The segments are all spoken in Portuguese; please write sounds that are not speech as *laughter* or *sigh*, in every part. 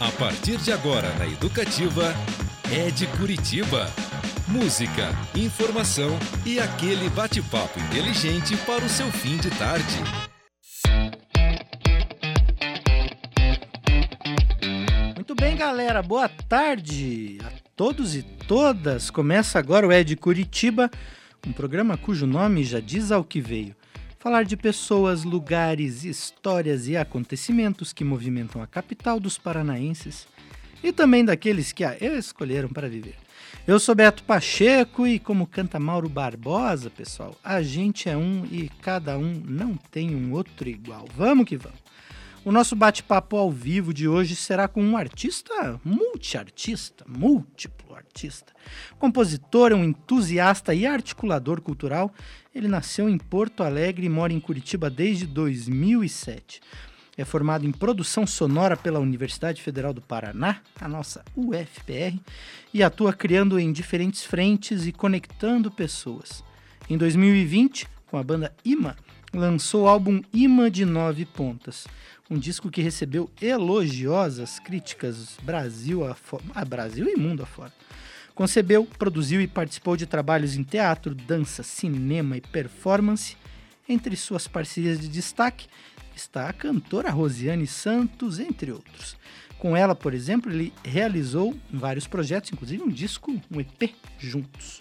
A partir de agora na Educativa, é de Curitiba. Música, informação e aquele bate-papo inteligente para o seu fim de tarde. Muito bem, galera. Boa tarde a todos e todas. Começa agora o É de Curitiba, um programa cujo nome já diz ao que veio. Falar de pessoas, lugares, histórias e acontecimentos que movimentam a capital dos paranaenses e também daqueles que a escolheram para viver. Eu sou Beto Pacheco e, como canta Mauro Barbosa, pessoal, a gente é um e cada um não tem um outro igual. Vamos que vamos. O nosso bate-papo ao vivo de hoje será com um artista multiartista, múltiplo artista. Compositor, um entusiasta e articulador cultural, ele nasceu em Porto Alegre e mora em Curitiba desde 2007. É formado em produção sonora pela Universidade Federal do Paraná, a nossa UFPR, e atua criando em diferentes frentes e conectando pessoas. Em 2020, com a banda Ima, lançou o álbum Imã de Nove Pontas, um disco que recebeu elogiosas críticas Brasil, afora, ah, Brasil e mundo afora. Concebeu, produziu e participou de trabalhos em teatro, dança, cinema e performance. Entre suas parcerias de destaque está a cantora Rosiane Santos, entre outros. Com ela, por exemplo, ele realizou vários projetos, inclusive um disco, um EP juntos.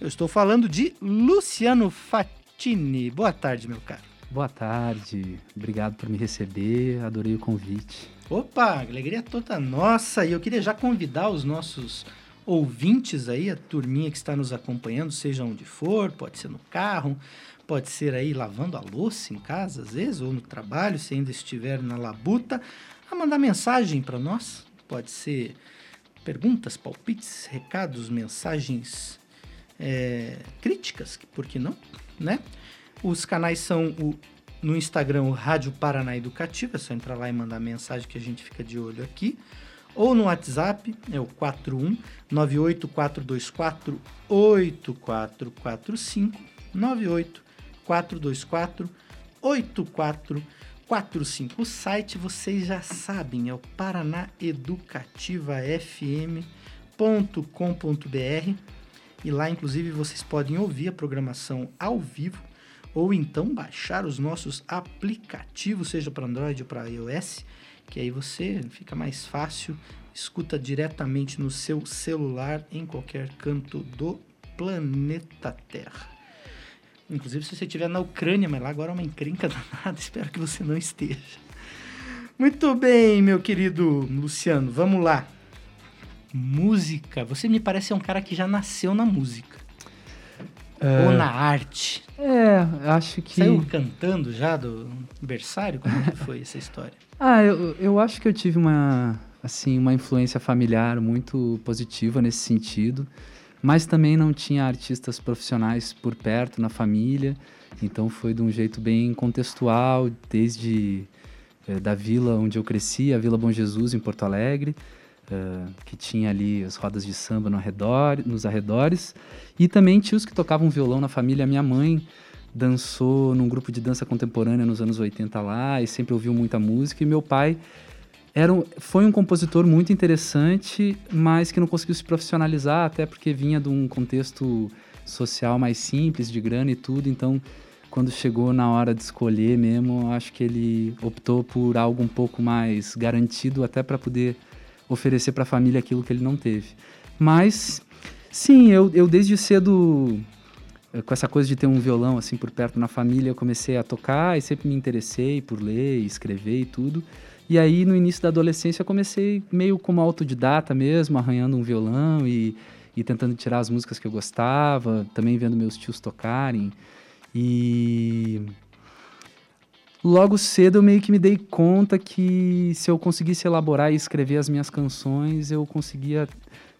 Eu estou falando de Luciano Fatini. Boa tarde, meu caro. Boa tarde, obrigado por me receber, adorei o convite. Opa, alegria toda nossa! E eu queria já convidar os nossos ouvintes aí, a turminha que está nos acompanhando, seja onde for, pode ser no carro, pode ser aí lavando a louça em casa, às vezes, ou no trabalho, se ainda estiver na labuta, a mandar mensagem para nós. Pode ser perguntas, palpites, recados, mensagens, é, críticas, por que não, né? Os canais são o, no Instagram, o Rádio Paraná Educativa, é só entrar lá e mandar mensagem que a gente fica de olho aqui. Ou no WhatsApp, é o 41 98424 8445 98 424 8445. O site vocês já sabem, é o paranaeducativafm.com.br e lá inclusive vocês podem ouvir a programação ao vivo ou então baixar os nossos aplicativos, seja para Android ou para iOS, que aí você fica mais fácil, escuta diretamente no seu celular em qualquer canto do planeta Terra. Inclusive se você estiver na Ucrânia, mas lá agora é uma encrenca *laughs* danada, espero que você não esteja. Muito bem, meu querido Luciano, vamos lá. Música, você me parece um cara que já nasceu na música. É... Ou na arte. É, acho que. Saiu cantando já do berçário? Como é que foi essa história? *laughs* Ah, eu, eu acho que eu tive uma, assim, uma influência familiar muito positiva nesse sentido, mas também não tinha artistas profissionais por perto na família, então foi de um jeito bem contextual, desde é, da vila onde eu cresci, a Vila Bom Jesus, em Porto Alegre, Uh, que tinha ali as rodas de samba no arredor, nos arredores, e também tios que tocavam violão na família. Minha mãe dançou num grupo de dança contemporânea nos anos 80 lá e sempre ouviu muita música. E meu pai era um, foi um compositor muito interessante, mas que não conseguiu se profissionalizar, até porque vinha de um contexto social mais simples, de grana e tudo. Então, quando chegou na hora de escolher mesmo, acho que ele optou por algo um pouco mais garantido, até para poder oferecer para a família aquilo que ele não teve. Mas, sim, eu, eu desde cedo, eh, com essa coisa de ter um violão assim por perto na família, eu comecei a tocar e sempre me interessei por ler, escrever e tudo. E aí, no início da adolescência, eu comecei meio como autodidata mesmo, arranhando um violão e, e tentando tirar as músicas que eu gostava, também vendo meus tios tocarem. E logo cedo eu meio que me dei conta que se eu conseguisse elaborar e escrever as minhas canções, eu conseguia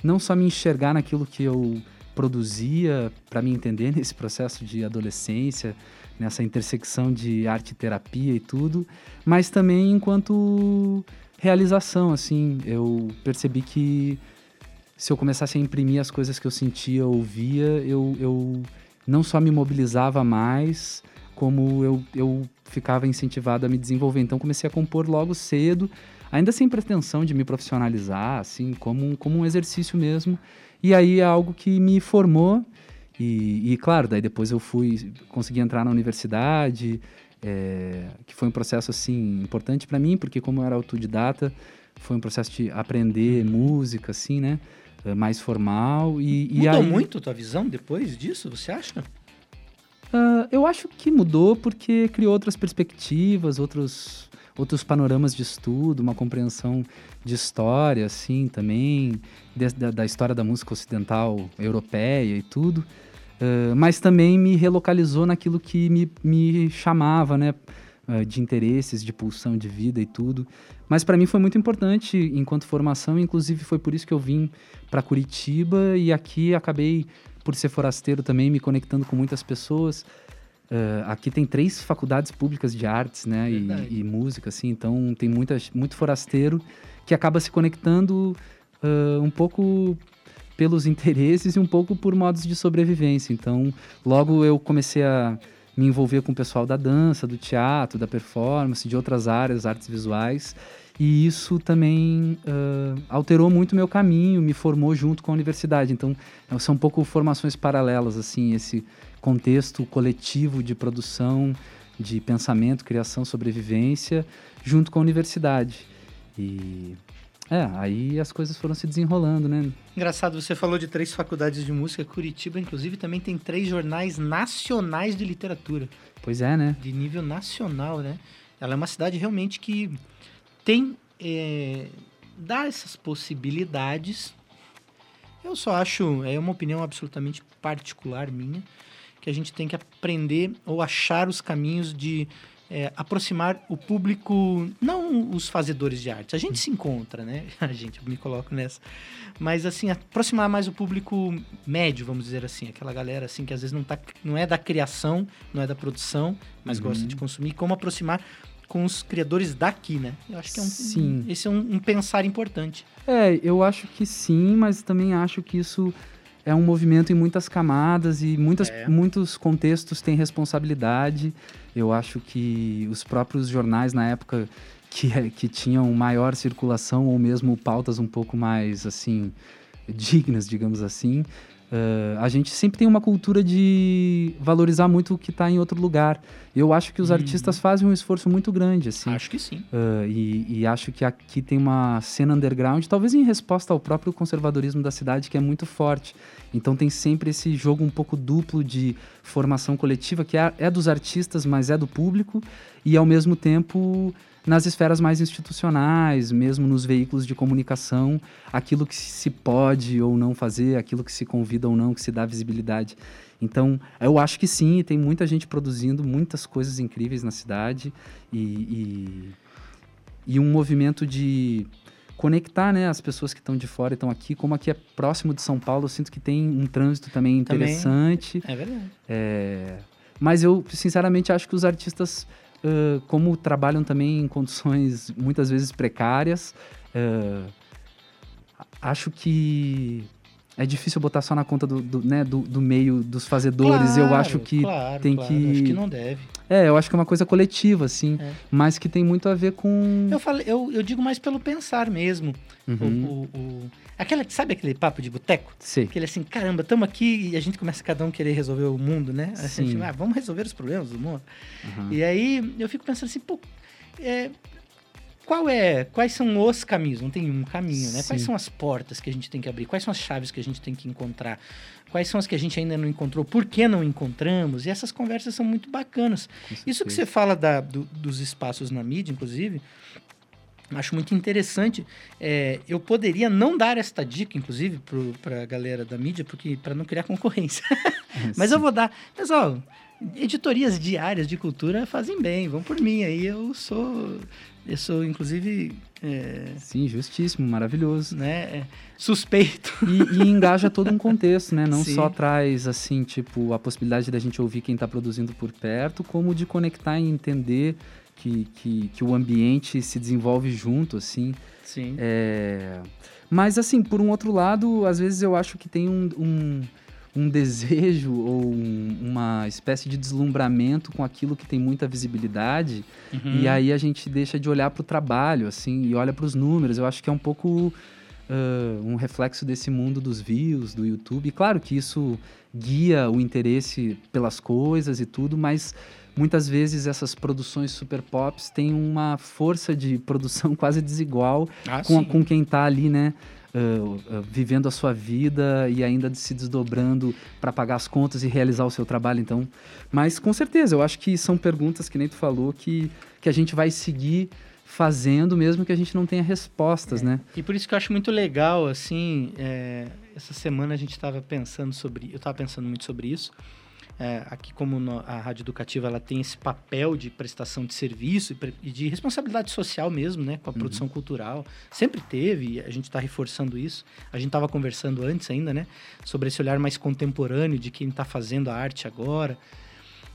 não só me enxergar naquilo que eu produzia para me entender *laughs* nesse processo de adolescência, nessa intersecção de arte e terapia e tudo, mas também enquanto realização, assim, eu percebi que se eu começasse a imprimir as coisas que eu sentia, ouvia, eu, eu não só me mobilizava mais, como eu, eu ficava incentivado a me desenvolver. Então comecei a compor logo cedo, ainda sem pretensão de me profissionalizar, assim, como um, como um exercício mesmo. E aí é algo que me formou. E, e claro, daí depois eu fui, consegui entrar na universidade, é, que foi um processo assim importante para mim, porque como eu era autodidata, foi um processo de aprender música, assim, né? É, mais formal e, Mudou e aí, muito a tua visão depois disso, você acha? Uh, eu acho que mudou porque criou outras perspectivas, outros, outros panoramas de estudo, uma compreensão de história, assim, também, de, da, da, história da música ocidental europeia e tudo. Uh, mas também me relocalizou naquilo que me, me chamava, né? Uh, de interesses, de pulsão de vida e tudo. Mas para mim foi muito importante enquanto formação, inclusive foi por isso que eu vim para Curitiba e aqui acabei, por ser forasteiro também, me conectando com muitas pessoas. Uh, aqui tem três faculdades públicas de artes, né, e, e, música, assim, então tem muita, muito forasteiro que acaba se conectando uh, um pouco pelos *laughs* interesses e um pouco por modos de sobrevivência. Então, logo eu comecei a me envolver com o pessoal da dança, do teatro, da performance, de outras áreas, artes visuais. E isso também uh, alterou muito meu caminho, me formou junto com a universidade. Então, são um pouco formações paralelas, assim, esse contexto coletivo de produção, de pensamento, criação, sobrevivência, junto com a universidade. E é, aí as coisas foram se desenrolando, né? Engraçado, você falou de três faculdades de música. Curitiba, inclusive, também tem três jornais nacionais de literatura. Pois é, né? De nível nacional, né? Ela é uma cidade realmente que tem. É, dá essas possibilidades. Eu só acho, é uma opinião absolutamente particular minha, que a gente tem que aprender ou achar os caminhos de é, aproximar o público, não os fazedores de arte. A gente se encontra, né? *laughs* A gente, me coloco nessa. Mas, assim, aproximar mais o público médio, vamos dizer assim. Aquela galera, assim, que às vezes não, tá, não é da criação, não é da produção, mas uhum. gosta de consumir. Como aproximar com os criadores daqui, né? Eu acho que é um, sim. esse é um, um pensar importante. É, eu acho que sim, mas também acho que isso é um movimento em muitas camadas e muitas, é. muitos contextos têm responsabilidade. Eu acho que os próprios jornais na época que, que tinham maior circulação ou mesmo pautas um pouco mais assim dignas, digamos assim, Uh, a gente sempre tem uma cultura de valorizar muito o que está em outro lugar. Eu acho que os uhum. artistas fazem um esforço muito grande, assim. Acho que sim. Uh, e, e, acho que aqui tem uma cena underground, talvez em resposta ao próprio conservadorismo da cidade, que é muito forte. Então tem sempre esse jogo um pouco duplo de formação coletiva, que é, é dos artistas, mas é do público, e ao mesmo tempo nas esferas mais institucionais, mesmo nos veículos de comunicação, aquilo que se pode ou não fazer, aquilo que se convida ou não, que se dá visibilidade. Então, eu acho que sim, tem muita gente produzindo muitas coisas incríveis na cidade e, e, e um movimento de conectar né, as pessoas que estão de fora e estão aqui. Como aqui é próximo de São Paulo, eu sinto que tem um trânsito também interessante. Também é verdade. É, mas eu, sinceramente, acho que os artistas uh, como trabalham também em condições muitas vezes precárias. Uh, acho que é difícil botar só na conta do, do né, do, do, meio dos fazedores. Claro, eu acho que claro, tem claro. que. Acho que não deve. É, eu acho que é uma coisa coletiva, assim, é. mas que tem muito a ver com. Eu, falei, eu, eu digo mais pelo pensar mesmo. Uhum. O, o, o, aquela, sabe aquele papo de boteco? Sim. Aquele assim, caramba, estamos aqui e a gente começa cada um querer resolver o mundo, né? A Sim. Gente, ah, vamos resolver os problemas do mundo. Uhum. E aí eu fico pensando assim, pô, é, qual é, quais são os caminhos? Não tem um caminho, né? Sim. Quais são as portas que a gente tem que abrir? Quais são as chaves que a gente tem que encontrar? Quais são as que a gente ainda não encontrou? Por que não encontramos? E essas conversas são muito bacanas. Isso que você fala da, do, dos espaços na mídia, inclusive, acho muito interessante. É, eu poderia não dar esta dica, inclusive, para a galera da mídia, porque para não criar concorrência. *laughs* Mas eu vou dar. Pessoal, editorias diárias de cultura fazem bem, vão por mim. Aí eu sou eu sou, inclusive. É, Sim, justíssimo, maravilhoso. Né? É, suspeito. *laughs* E, e, engaja todo um contexto, né? Não Sim. só traz, assim, tipo, a possibilidade da gente ouvir quem está produzindo por perto, como de conectar e entender que, que, que o ambiente se desenvolve junto, assim. Sim. É... Mas, assim, por um outro lado, às vezes eu acho que tem um, um um desejo *laughs* ou um, uma espécie de deslumbramento com aquilo que tem muita visibilidade uhum. e aí a gente deixa de olhar para o trabalho assim e olha para os números. Eu acho que é um pouco uh, um reflexo desse mundo dos views do YouTube. E claro que isso guia o interesse pelas coisas e tudo mas muitas vezes essas produções super pops têm uma força de *laughs* produção quase desigual ah, com, com quem está ali né uh, uh, vivendo a sua vida e ainda se desdobrando para pagar as contas e realizar o seu trabalho. Então, mas com certeza, eu acho que são perguntas que nem tu falou que, que a gente vai seguir fazendo mesmo que a gente não tenha respostas, é. né? E por isso que eu acho muito legal, assim, é, essa semana a gente estava pensando sobre, eu estava pensando muito sobre isso, é, aqui como no, a rádio educativa ela tem esse papel de prestação de serviço e, de responsabilidade social mesmo, né, com a uhum. produção cultural, sempre teve. E a gente está reforçando isso. A gente estava conversando antes ainda, né, sobre esse olhar mais contemporâneo de quem está fazendo a arte agora.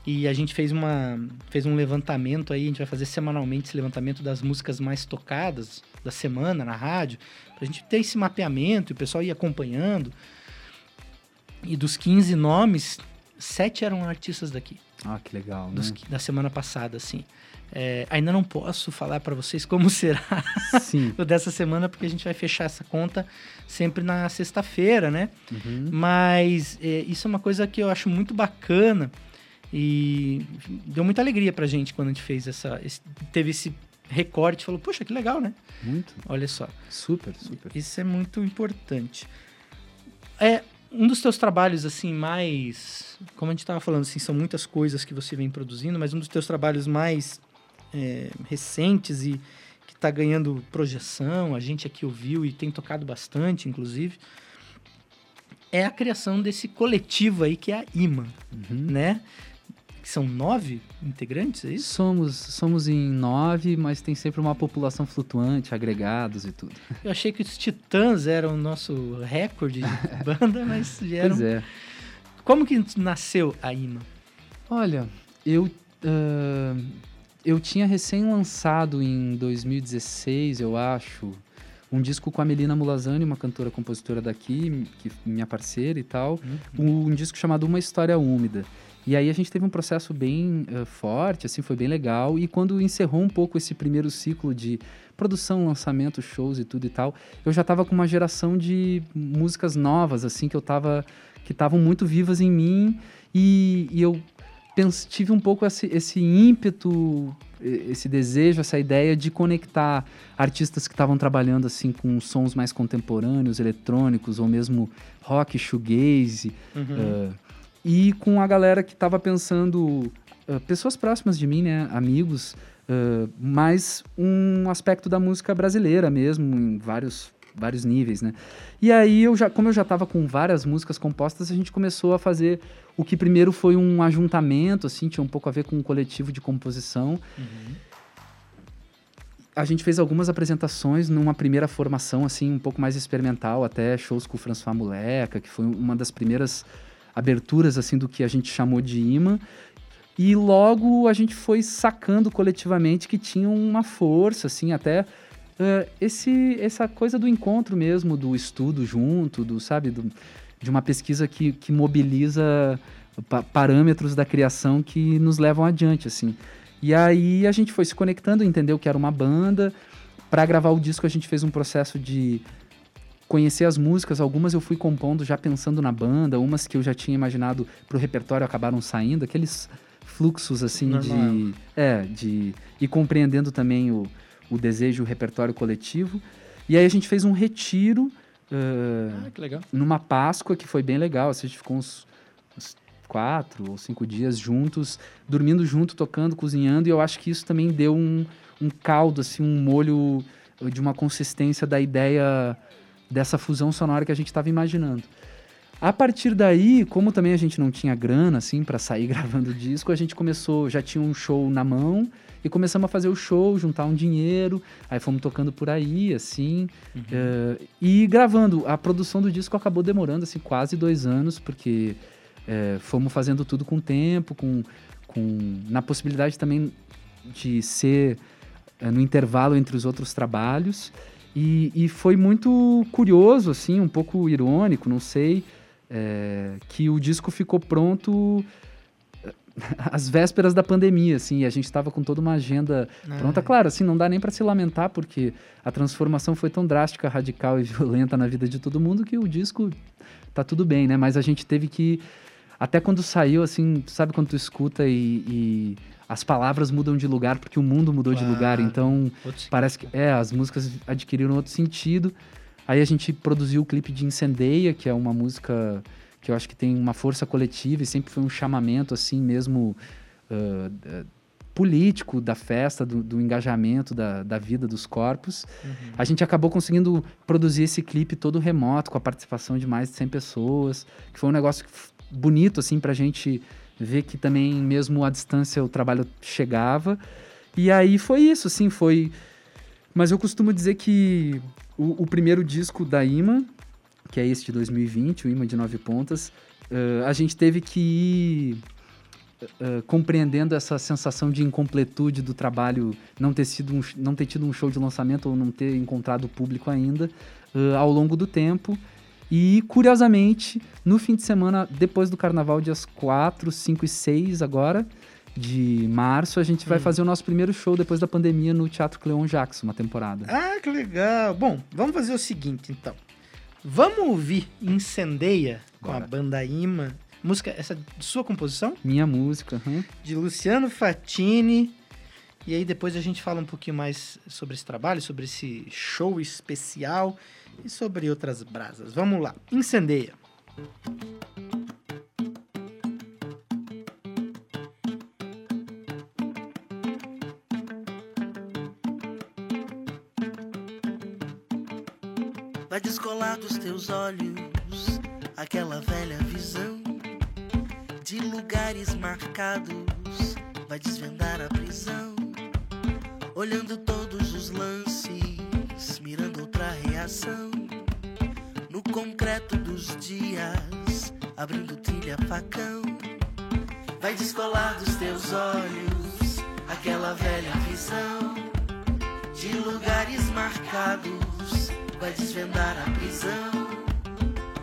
E a gente fez uma fez um levantamento aí, a gente vai fazer semanalmente esse levantamento das músicas mais tocadas da semana na rádio, para a gente ter esse mapeamento e o pessoal ir acompanhando. E dos 15 nomes, sete eram artistas daqui. Ah, que legal, dos, né? Da semana passada, assim. É, ainda não posso falar para vocês como *laughs* será o dessa semana, porque a gente vai fechar essa conta sempre na sexta-feira, né? Uhum. Mas é, isso é uma coisa que eu acho muito bacana e deu muita alegria pra gente quando a gente fez essa. Esse, teve esse recorte, falou, poxa, que legal, né? Muito. Olha só. Super, super. Isso é muito importante. É, um dos teus trabalhos, assim, mais. Como a gente estava falando, assim, são muitas coisas que você vem produzindo, mas um dos teus trabalhos mais é, recentes e que está ganhando projeção, a gente aqui ouviu e tem tocado bastante, inclusive, é a criação desse coletivo aí que é a IMA, uhum. né? São nove integrantes, é isso? Somos, somos em nove, mas tem sempre uma população flutuante, agregados e tudo. *laughs* Eu achei que os Titãs eram o nosso recorde de *laughs* banda, mas vieram... Pois é. Como que nasceu a IMA? Olha, eu... Uh, eu tinha recém-lançado em 2016, eu acho, um disco com a Melina Mulazani, uma cantora compositora daqui, que minha parceira e tal, uhum. um disco chamado Uma História Úmida. E aí a gente teve um processo bem uh, forte, assim, foi bem legal. E quando encerrou um pouco esse primeiro ciclo de produção, lançamento, shows e tudo e tal, eu já estava com uma geração de músicas novas, assim, que eu tava que estavam muito vivas em mim e, e eu pense, tive um pouco esse, esse ímpeto, esse desejo, essa ideia de conectar artistas que estavam trabalhando assim com sons mais contemporâneos, eletrônicos ou mesmo rock, shoegaze. Uhum. Uh, e com a galera que estava pensando, uh, pessoas próximas de mim, né, amigos, uh, mais um aspecto da música brasileira mesmo, em vários vários níveis, né? E aí eu já, como eu já estava com várias músicas compostas, a gente começou a fazer o que primeiro foi um ajuntamento, assim, tinha um pouco a ver com um coletivo de composição. Uhum. A gente fez algumas apresentações numa primeira formação, assim, um pouco mais experimental, até shows com o François Moleca, que foi uma das primeiras aberturas assim do que a gente chamou de imã. E logo a gente foi sacando coletivamente que tinha uma força, assim, até uh, esse, essa coisa do encontro mesmo, do estudo junto, do, sabe, do, de uma pesquisa que, que mobiliza pa parâmetros da criação que nos levam adiante, assim. E aí a gente foi se conectando, entendeu que era uma banda. Para gravar o disco a gente fez um processo de conhecer as músicas, algumas eu fui compondo já pensando na banda, umas que eu já tinha imaginado pro repertório acabaram saindo, aqueles fluxos assim Normal. de é, de e compreendendo também o, o desejo, o repertório coletivo. E aí a gente fez um retiro uh, ah, numa Páscoa que foi bem legal. Assim, a gente ficou uns, uns quatro ou cinco dias juntos, dormindo junto, tocando, cozinhando. E eu acho que isso também deu um, um caldo, assim, um molho de uma consistência da ideia dessa fusão sonora que a gente estava imaginando. A partir daí, como também a gente não tinha grana assim para sair *laughs* gravando disco, a gente começou, já tinha um show na mão e começamos a fazer o show, juntar um dinheiro, aí fomos tocando por aí, assim, uhum. uh, e gravando. A produção do disco acabou demorando assim quase dois anos, porque uh, fomos fazendo tudo com tempo, com, com na possibilidade também de ser uh, no intervalo entre os outros trabalhos. E, e foi muito curioso, assim, um pouco irônico, não sei, é, que o disco ficou pronto *laughs* às vésperas da pandemia, assim, e a gente estava com toda uma agenda ah. pronta. Claro, assim, não dá nem para se lamentar, porque a transformação foi tão drástica, radical e *laughs* violenta na vida de todo mundo que o disco tá tudo bem, né? Mas a gente teve que. Até quando saiu, assim, sabe quando tu escuta e, e as palavras mudam de lugar porque o mundo mudou claro. de lugar. Então, parece que. É, as músicas adquiriram outro sentido. Aí a gente produziu o clipe de Incendeia, que é uma música que eu acho que tem uma força coletiva e sempre foi um chamamento assim mesmo uh, uh, político da festa, do, do engajamento da, da, vida dos corpos. Uhum. A gente acabou conseguindo produzir esse clipe todo remoto, com a participação de mais de 100 pessoas, que foi um negócio bonito assim para a gente ver que também mesmo à distância o trabalho chegava. E aí foi isso, sim, foi... Mas eu costumo dizer que o, o primeiro disco da Ima que é esse de 2020, o imã de nove pontas, uh, a gente teve que ir uh, compreendendo essa sensação de incompletude do trabalho, não ter, sido um, não ter tido um show de lançamento ou não ter encontrado público ainda uh, ao longo do tempo. E, curiosamente, no fim de semana, depois do carnaval, dias 4, 5 e 6 agora, de março, a gente vai hum. fazer o nosso primeiro show depois da pandemia no Teatro Cleon Jackson, uma temporada. Ah, que legal! Bom, vamos fazer o seguinte, então. Vamos ouvir Incendeia com Bora. a banda Ima. Música, essa de sua composição? Minha música. Uhum. De Luciano Fatini. E aí depois a gente fala um pouquinho mais sobre esse trabalho, sobre esse show especial e sobre outras brasas. Vamos lá. Incendeia. Vai descolar dos teus olhos aquela velha visão de lugares marcados. Vai desvendar a prisão, olhando todos os lances, mirando reação. No concreto dos dias, abrindo trilha facão. Vai descolar dos teus olhos aquela velha visão de lugares marcados vai desvendar a prisão,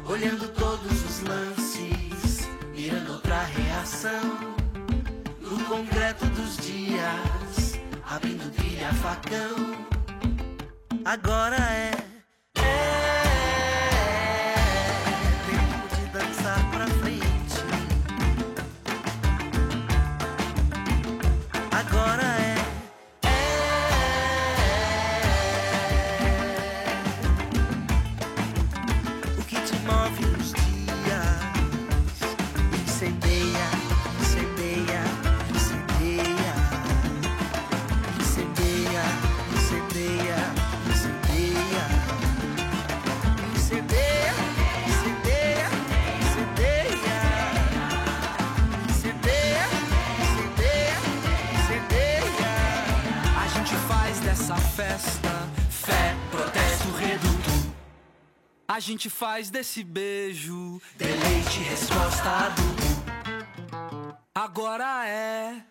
olhando todos os lances, mirando outra reação. No concreto dos dias, abrindo trilha facão. Agora é gente faz desse beijo deleite, resposta adulto. Agora é.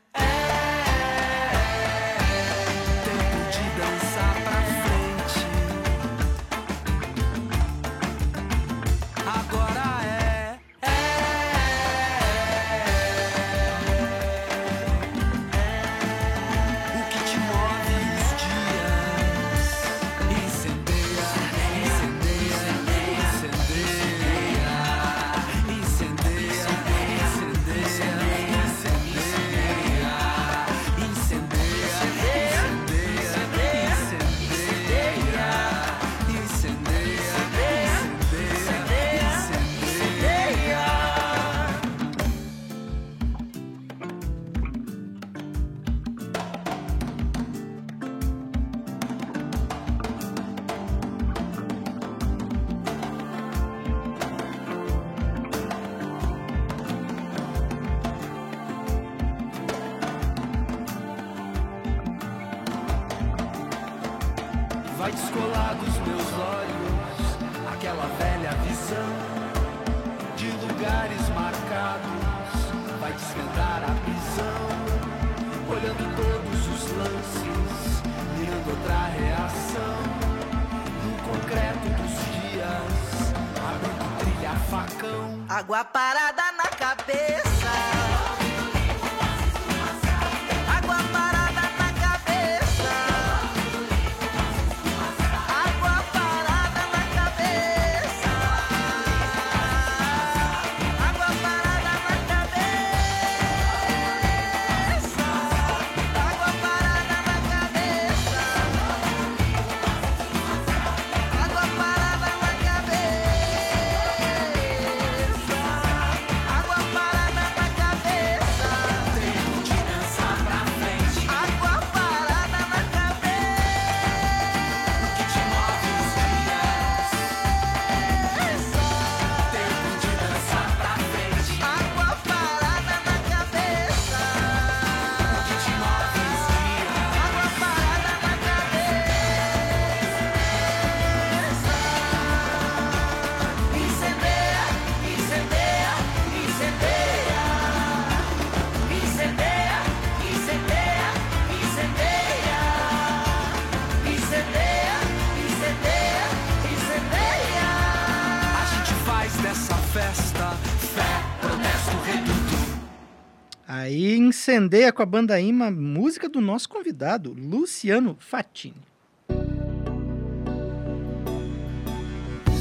Aí incendeia com a banda Ima, música do nosso convidado, Luciano Fatini.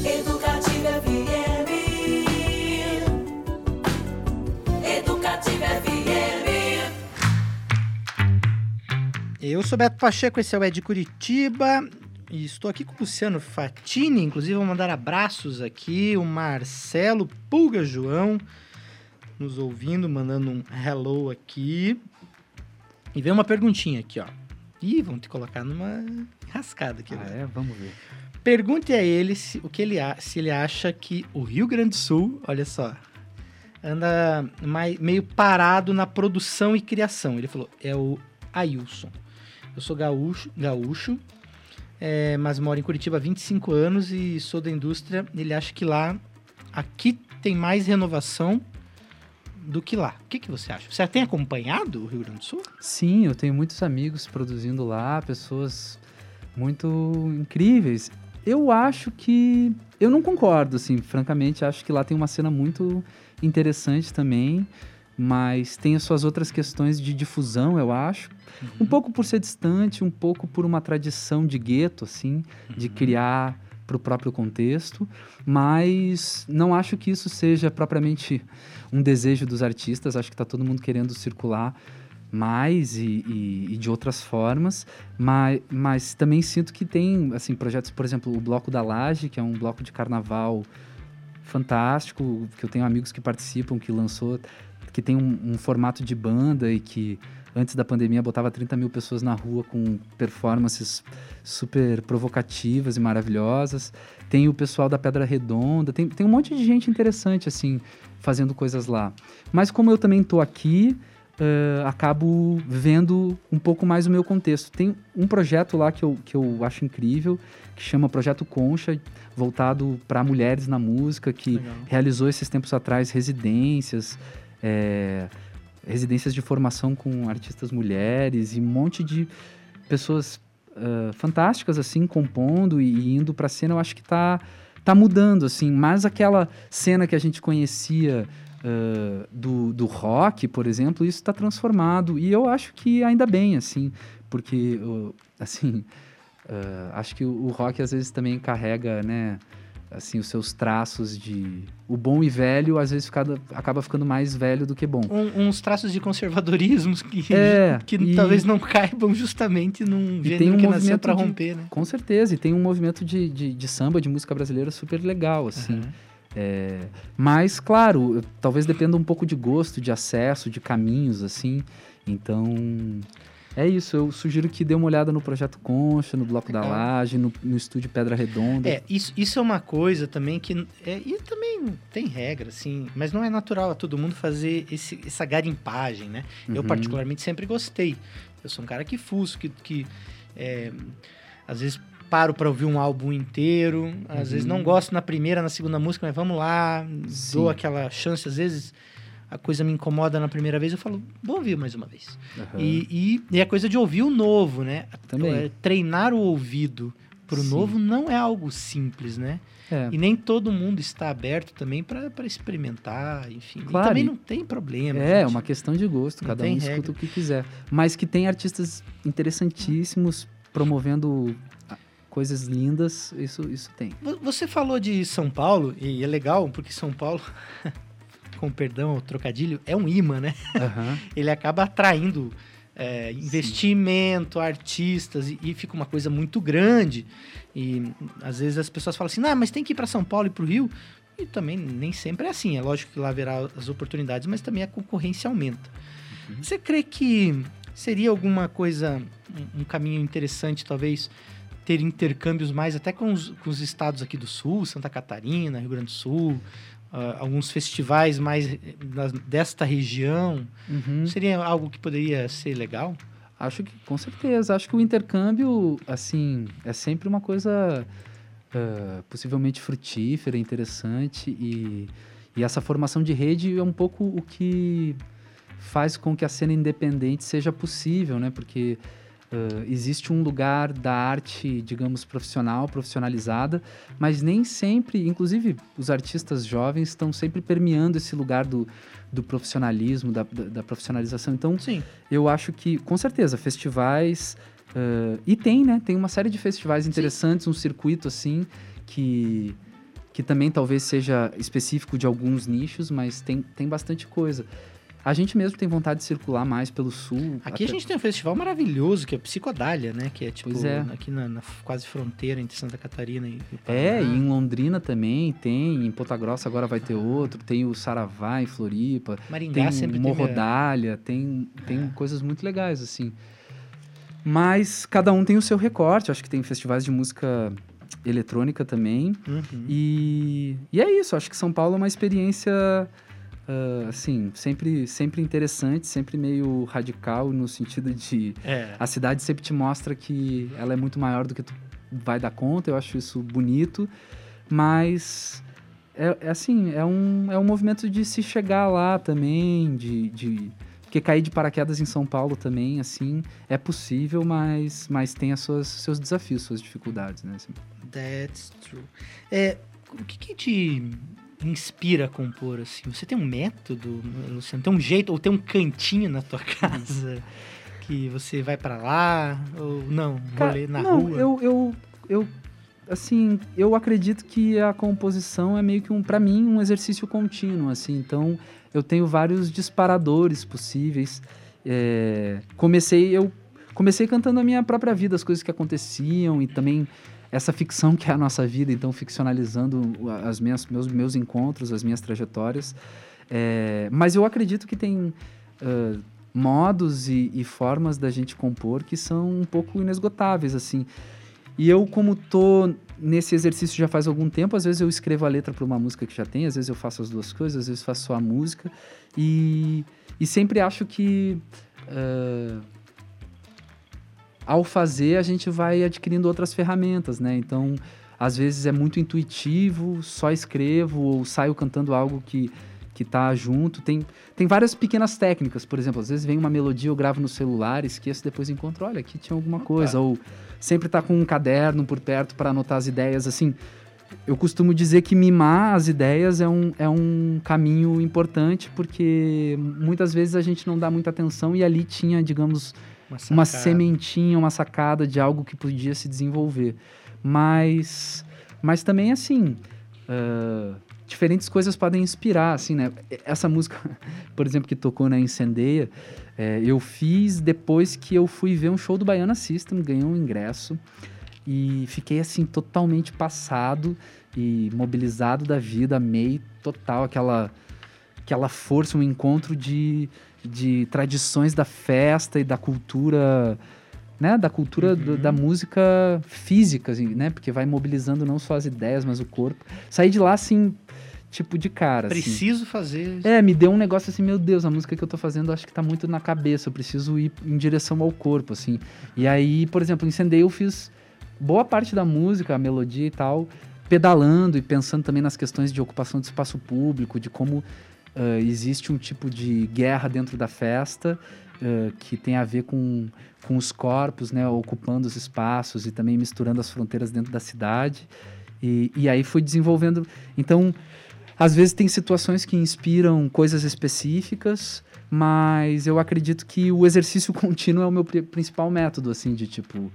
Educativa FM. Educativa FM. Eu sou Beto Pacheco, esse é o Ed Curitiba. E estou aqui com o Luciano Fatini, inclusive vou mandar abraços aqui, o Marcelo Pulga João, nos ouvindo, mandando um hello aqui. E vem uma perguntinha aqui, ó. Ih, vamos te colocar numa rascada aqui. Ah, né? é? Vamos ver. Pergunte a ele se, o que ele, se ele acha que o Rio Grande do Sul, olha só, anda mai- meio parado na produção e criação. Ele falou, é o Ailson. Eu sou gaúcho, gaúcho é, mas moro em Curitiba há 25 anos e sou da indústria. Ele acha que lá, aqui tem mais renovação do que lá. O que, que você acha? Você tem acompanhado o Rio Grande do Sul? Sim, eu tenho muitos amigos produzindo lá, pessoas muito incríveis. Eu acho que. Eu não concordo, assim, francamente. Acho que lá tem uma cena muito interessante também, mas tem as suas outras questões de difusão, eu acho. Um pouco por ser distante, um pouco por uma tradição de gueto, assim, de criar para o próprio contexto, mas não acho que isso seja propriamente um desejo dos artistas. Acho que está todo mundo querendo circular mais e, e- e de outras formas, mas, mas também sinto que tem assim projetos, por exemplo, o Bloco da Laje, que é um bloco de carnaval fantástico, que eu tenho amigos que participam, que lançou, que tem um, um formato de banda e que antes da pandemia botava 30 mil pessoas na rua com performances super provocativas e maravilhosas. Tem o pessoal da Pedra Redonda, tem, tem um monte de gente interessante, assim, fazendo coisas lá. Mas como eu também tô aqui, eh, acabo vendo um pouco mais o meu contexto. Tem um projeto lá que eu, que eu acho incrível, que chama Projeto Concha, voltado para mulheres na música, que Legal. realizou esses tempos atrás residências, é, residências de formação com artistas mulheres e um monte de pessoas ah, fantásticas assim compondo e, indo para cena. Eu acho que tá tá mudando assim, mas aquela cena que a gente conhecia ah, do, do rock, por exemplo, isso está transformado e eu acho que ainda bem assim, porque uh, assim ah, acho que o, o rock às vezes também carrega, né? Assim, os seus traços de. O bom e velho, às vezes, fica- acaba ficando mais velho do que bom. Um- uns traços de conservadorismo que, É, *laughs* que e- talvez não caibam justamente num gênero um que nasceu para de- romper, né? Com certeza, e tem um movimento de, de, de samba, de música brasileira super legal, assim. Aham. É, mas, claro, talvez dependa um pouco de gosto, de acesso, de caminhos, assim. Então, é isso. Eu sugiro que dê uma olhada no Projeto Concha, no Bloco da. Laje, no, no Estúdio Pedra Redonda. É, isso, isso é uma coisa também que. É, e também tem regra, assim, mas não é natural a todo mundo fazer esse, essa garimpagem, né? Eu, Uhum. particularmente, sempre gostei. Eu sou um cara que fuço, que, que é, às vezes paro para ouvir um álbum inteiro, às vezes não gosto na primeira, na segunda música, mas vamos lá, Uhum. Sim. dou aquela chance, às vezes. A coisa me incomoda na primeira vez, eu falo, vou ouvir mais uma vez. Aham. E, e, e é coisa de ouvir o novo, né? Também. É, treinar o ouvido pro Sim. novo não é algo simples, né? É. E nem todo mundo está aberto também para experimentar, enfim. Claro, e também não tem problema. É, gente. uma questão de gosto, Não cada um escuta regra. o que quiser. Mas que tem artistas interessantíssimos promovendo coisas lindas, isso, isso tem. Vo- Você falou de São Paulo, e é legal, porque São Paulo, *laughs* com perdão, o trocadilho, é um imã, né? Aham. *laughs* Ele acaba atraindo é, investimento, artistas, e, e fica uma coisa muito grande. E às vezes as pessoas falam assim, ah, mas tem que ir para São Paulo e para o Rio. E também nem sempre é assim. É lógico que lá haverá as oportunidades, mas também a concorrência aumenta. Você crê que seria alguma coisa, um, um caminho interessante, talvez, ter intercâmbios mais até com os, com os estados aqui do Sul, Santa Catarina, Rio Grande do Sul, ah, alguns festivais mais eh, das- desta região? Uhum. Seria algo que poderia ser legal? Acho que, com certeza. Acho que o intercâmbio, assim, é sempre uma coisa ah, possivelmente frutífera, interessante e, e essa formação de rede é um pouco o que faz com que a cena independente seja possível, né? Porque ah, existe um lugar da arte, digamos, profissional, profissionalizada, mas nem sempre, inclusive os artistas jovens estão sempre permeando esse lugar do, do profissionalismo, da, da, da profissionalização. Então, Sim. eu acho que, com certeza, festivais. ãh, e tem, né? Tem uma série de festivais interessantes, um circuito assim, que, que também talvez seja específico de alguns nichos, mas tem, tem bastante coisa. A gente mesmo tem vontade de circular mais pelo sul. Aqui a até- gente tem um festival maravilhoso, que é Psicodália, né? Que é tipo é. aqui na, na quase fronteira entre Santa Catarina e, e É, e em Londrina também tem, em Ponta Grossa agora vai ter outro, tem o Saravá em Floripa, Maringá tem sempre o a- Morrodália, tem, tem coisas muito legais, assim. Mas cada um tem o seu recorte, acho que tem festivais de música eletrônica também. Uhum. E, e é isso, acho que São Paulo é uma experiência, ah, assim, sempre, sempre interessante, sempre meio radical no sentido de... É. A cidade sempre te mostra que ela é muito maior do que tu vai dar conta, eu acho isso bonito, mas é, é assim, é um, é um movimento de se chegar lá também, de, de porque cair de paraquedas em São Paulo também, assim, é possível, mas, mas tem as suas, seus desafios, suas dificuldades, né? assim. That's true. É, o que, que te inspira a compor, assim? Você tem um método, Luciano? Tem um jeito, ou tem um cantinho na tua *laughs* casa que você vai pra lá? Ou não? Cara, Rolê na não, rua? Eu, eu, eu, assim, eu acredito que a composição é meio que um, para mim, um exercício contínuo, assim. Então, eu tenho vários disparadores possíveis. É, comecei, eu comecei cantando a minha própria vida, as coisas que aconteciam e também essa ficção que é a nossa vida, então ficcionalizando as minhas, meus, meus encontros, as minhas trajetórias. É, mas eu acredito que tem ah, modos e, e formas da gente compor que são um pouco inesgotáveis, assim. E eu, como tô nesse exercício já faz algum tempo, às vezes eu escrevo a letra para uma música que já tem, às vezes eu faço as duas coisas, às vezes faço só a música. E, e sempre acho que ah, ao fazer a gente vai adquirindo outras ferramentas, né? Então, às vezes é muito intuitivo, só escrevo ou saio cantando algo que que tá junto. Tem, tem várias pequenas técnicas, por exemplo, às vezes vem uma melodia, eu gravo no celular, esqueço, depois encontro, olha, aqui tinha alguma coisa. Ou sempre tá com um caderno por perto para anotar as ideias, assim. Eu costumo dizer que mimar as ideias é um, é um caminho importante, porque muitas vezes a gente não dá muita atenção e ali tinha, digamos, uma sacada. sementinha, uma sacada de algo que podia se desenvolver. Mas, mas também, assim, ah, diferentes coisas podem inspirar, assim, né? Essa música, *laughs* por exemplo, que tocou na Incendeia, é, eu fiz depois que eu fui ver um show do Baiana System, ganhei um ingresso e fiquei, assim, totalmente passado e mobilizado da vida, amei total aquela, aquela força, um encontro de, de tradições da festa e da cultura, né, da cultura do- da música física, assim, né, porque vai mobilizando não só as ideias, mas o corpo. Saí de lá assim, tipo de cara, assim. Preciso fazer. É, me deu um negócio assim, meu Deus, a música que eu tô fazendo acho que tá muito na cabeça, eu preciso ir em direção ao corpo, assim. E aí, por exemplo, Incendeio eu fiz boa parte da música, a melodia e tal, pedalando e pensando também nas questões de ocupação de espaço público, de como ah, existe um tipo de guerra dentro da festa ah, que tem a ver com, com os corpos, né, ocupando os espaços e também misturando as fronteiras dentro da cidade. E, e aí fui desenvolvendo. Então, às vezes tem situações que inspiram coisas específicas, mas eu acredito que o exercício *laughs* contínuo é o meu pri- principal método, assim, de tipo.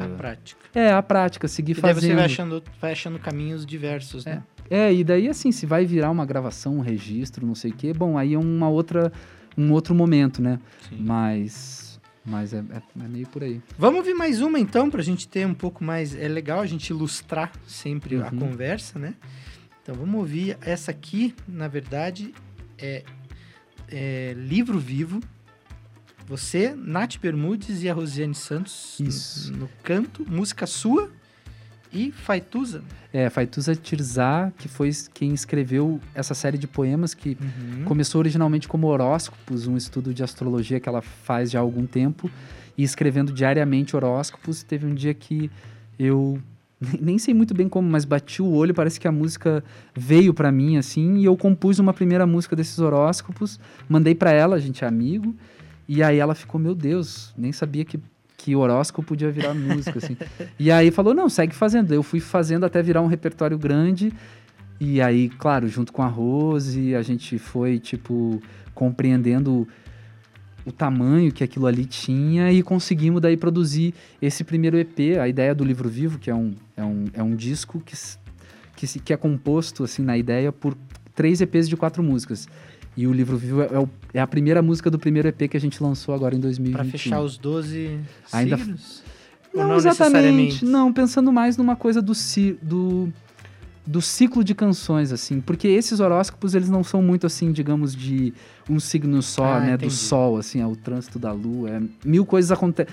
A ah, prática. é, a prática, seguir E daí fazendo. você vai achando, vai achando caminhos diversos, né? É, e daí assim, se vai virar uma gravação, um registro, não sei o quê, bom, aí é uma outra, um outro momento, né? Sim. Mas, mas é, é- é meio por aí. Vamos ouvir mais uma então, pra gente ter um pouco mais. É legal a gente ilustrar sempre a Uhum. conversa, né? Então vamos ouvir essa aqui, na verdade, é, é Livro Vivo. Você, Nath Bermudes e a Rosiane Santos Isso. No, no canto, música sua e Faituza. É, Faituza Tirzá, que foi quem escreveu essa série de poemas que Uhum. começou originalmente como horóscopos, um estudo de astrologia que ela faz já há algum tempo, e escrevendo diariamente horóscopos. Teve um dia que eu *laughs* nem- sei muito bem como, mas bati o olho, parece que a música veio pra mim assim, e eu compus uma primeira música desses horóscopos, mandei pra ela, a gente é amigo, e aí ela ficou, meu Deus, nem sabia que que horóscopo podia virar música assim. E aí falou: "Não, segue fazendo". Eu fui fazendo até virar um repertório grande. E aí, claro, junto com a Rose, a gente foi tipo compreendendo o tamanho que aquilo ali tinha e conseguimos daí produzir esse primeiro EP, a ideia do livro vivo, que é um, é um, é um disco que, que, se, que é composto assim na ideia por três EPs de quatro músicas. E o livro vivo é, é o- é a primeira música do primeiro EP que a gente lançou agora em 2021. Pra fechar os 12 Ainda- signos? Ou Não, exatamente. Não, pensando mais numa coisa do, do, do ciclo de canções, assim. Porque esses horóscopos, eles não são muito, assim, digamos, de um signo só, Ah, né? entendi. Do sol, assim, é o trânsito da lua. É, mil coisas acontecem.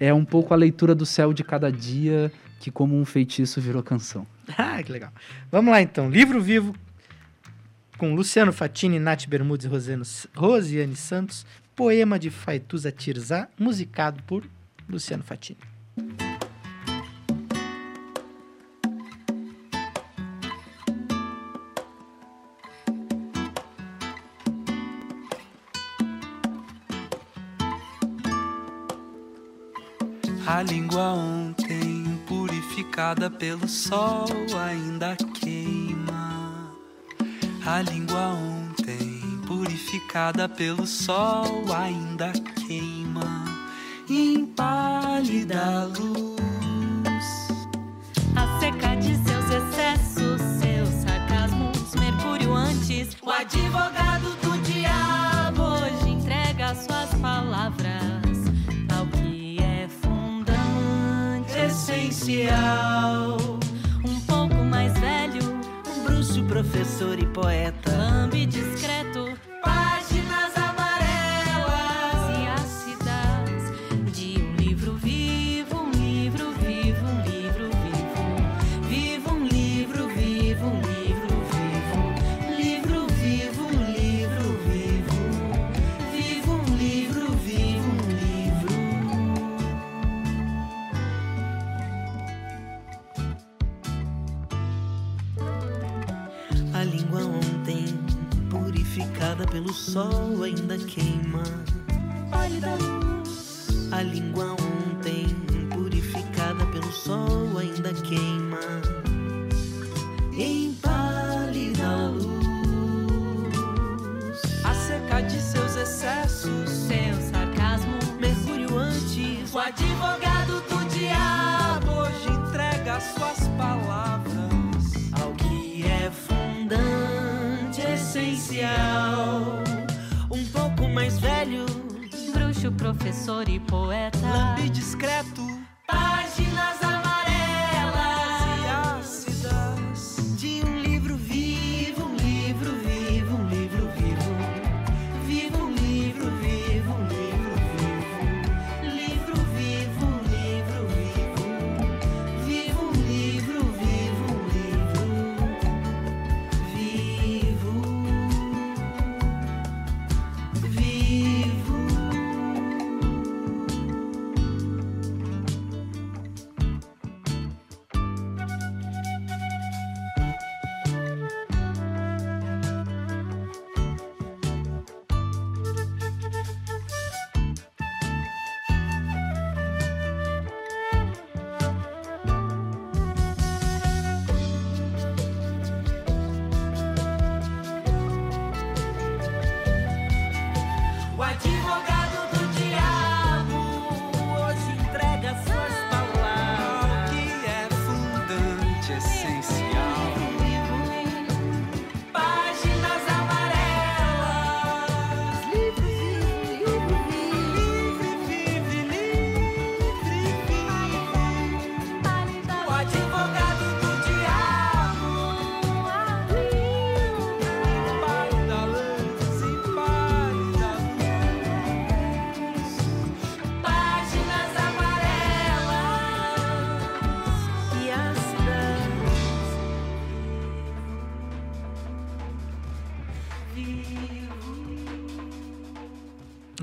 É um pouco a leitura do céu de cada dia, que como um feitiço virou canção. *laughs* Ah, que legal. Vamos lá então. Livro Vivo com Luciano Fatini, Nath Bermudes e Rosiane Santos. Poema de Faituza Tirzá, musicado por Luciano Fatini. A língua ontem, purificada pelo sol, ainda queima. A língua ontem, purificada pelo sol, ainda queima. Impálida a luz. A seca de seus excessos, seus sarcasmos, Mercúrio antes. O advogado do diabo hoje entrega suas palavras ao que é fundante, Essencial. Professor e poeta. lambe discreto,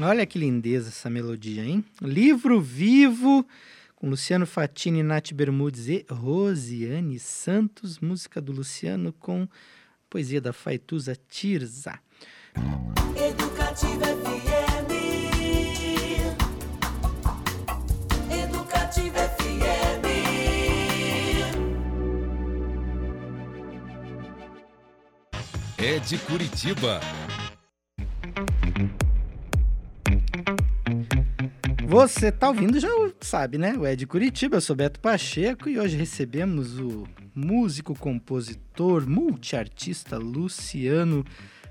Olha que lindeza essa melodia, hein? Livro Vivo, com Luciano Fatini, Nath Bermudes e Rosiane Santos. Música do Luciano com poesia da Faituza Tirza. Educativa FM. Educativa FM. É de Curitiba. Você tá ouvindo, já sabe, né? O É de Curitiba, eu sou Beto Pacheco e hoje recebemos o músico, compositor, multiartista Luciano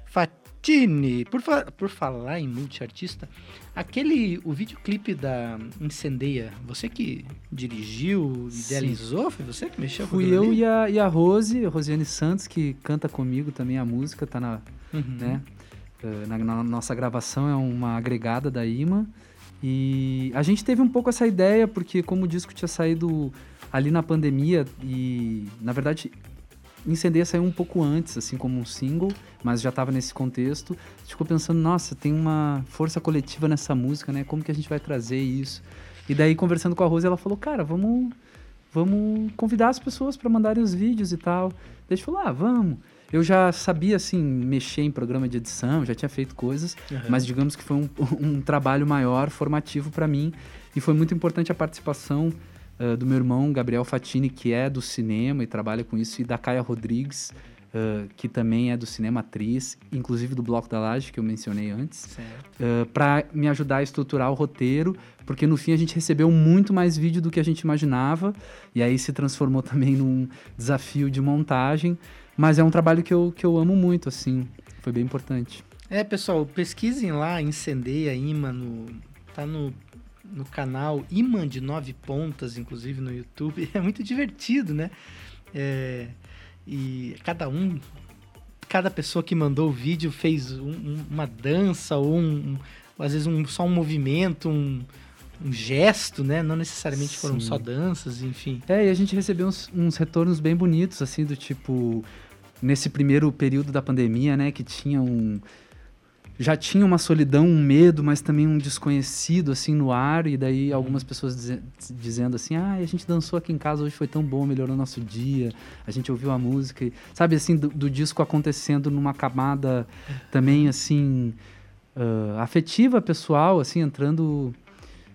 Fatini. Por, fa- por falar em multiartista, aquele, o videoclipe da Incendeia, você que dirigiu, Sim. idealizou? Foi você que mexeu com Fui eu ali? e a, e a Rose, a Rosiane Santos, que canta comigo também a música, tá na, Uhum. né? eh, Na, na nossa gravação é uma agregada da IMA. E a gente teve um pouco essa ideia, porque como o disco tinha saído ali na pandemia, e na verdade Incendeia saiu um pouco antes, assim como um single, mas já estava nesse contexto. A gente ficou pensando, nossa, tem uma força coletiva nessa música, né? Como que a gente vai trazer isso? E daí, conversando com a Rose, ela falou, cara, vamos, vamos convidar as pessoas para mandarem os vídeos e tal. Daí a gente falou, ah, vamos. Eu já sabia, assim, mexer em programa de edição, já tinha feito coisas, Uhum. mas digamos que foi um, *laughs* um trabalho maior, formativo para mim. E foi muito importante a participação ah, do meu irmão Gabriel Fatini, que é do cinema e trabalha com isso, e da Caia Rodrigues, ah, que também é do cinema atriz, inclusive do Bloco da Laje, que eu mencionei antes Certo. para me ajudar a estruturar o roteiro, porque no fim a gente recebeu muito mais vídeo do que a gente imaginava, e aí se transformou *laughs* também num desafio de montagem, mas é um trabalho que eu, que eu amo muito, assim, foi bem importante. É, pessoal, pesquisem lá, Incendeia Imã, no, tá no, no canal Imã de Nove Pontas, inclusive no YouTube. *laughs* É muito divertido, né? É, e cada um, cada pessoa que mandou o vídeo fez um- um- uma dança ou um, um- às vezes um, só um movimento, um, um gesto, né? Não necessariamente foram Sim. só danças, enfim. É, e a gente recebeu uns, uns retornos bem bonitos, assim, do tipo, nesse primeiro período da pandemia, né, que tinha um. Já tinha uma solidão, um medo, mas também um desconhecido, assim, no ar, e daí algumas pessoas dize- dizendo assim: ah, a gente dançou aqui em casa, hoje foi tão bom, melhorou nosso dia, a gente ouviu a música, e, sabe, assim, do, do disco acontecendo numa camada também, assim, ah, afetiva, pessoal, assim, entrando.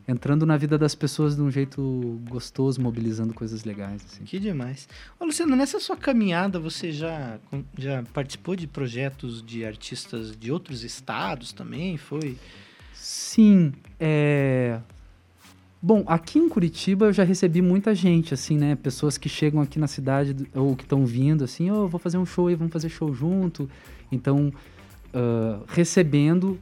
Entrando na vida das pessoas de um jeito gostoso, mobilizando coisas legais. Assim. Que demais. Ô, Luciano, nessa sua caminhada, você já, já participou de projetos de artistas de outros estados também? Foi? Sim, é... Bom, aqui em Curitiba eu já recebi muita gente, assim, né? Pessoas que chegam aqui na cidade ou que estão vindo, assim, ô, vou fazer um show aí, vamos fazer show junto. Então, ah, recebendo,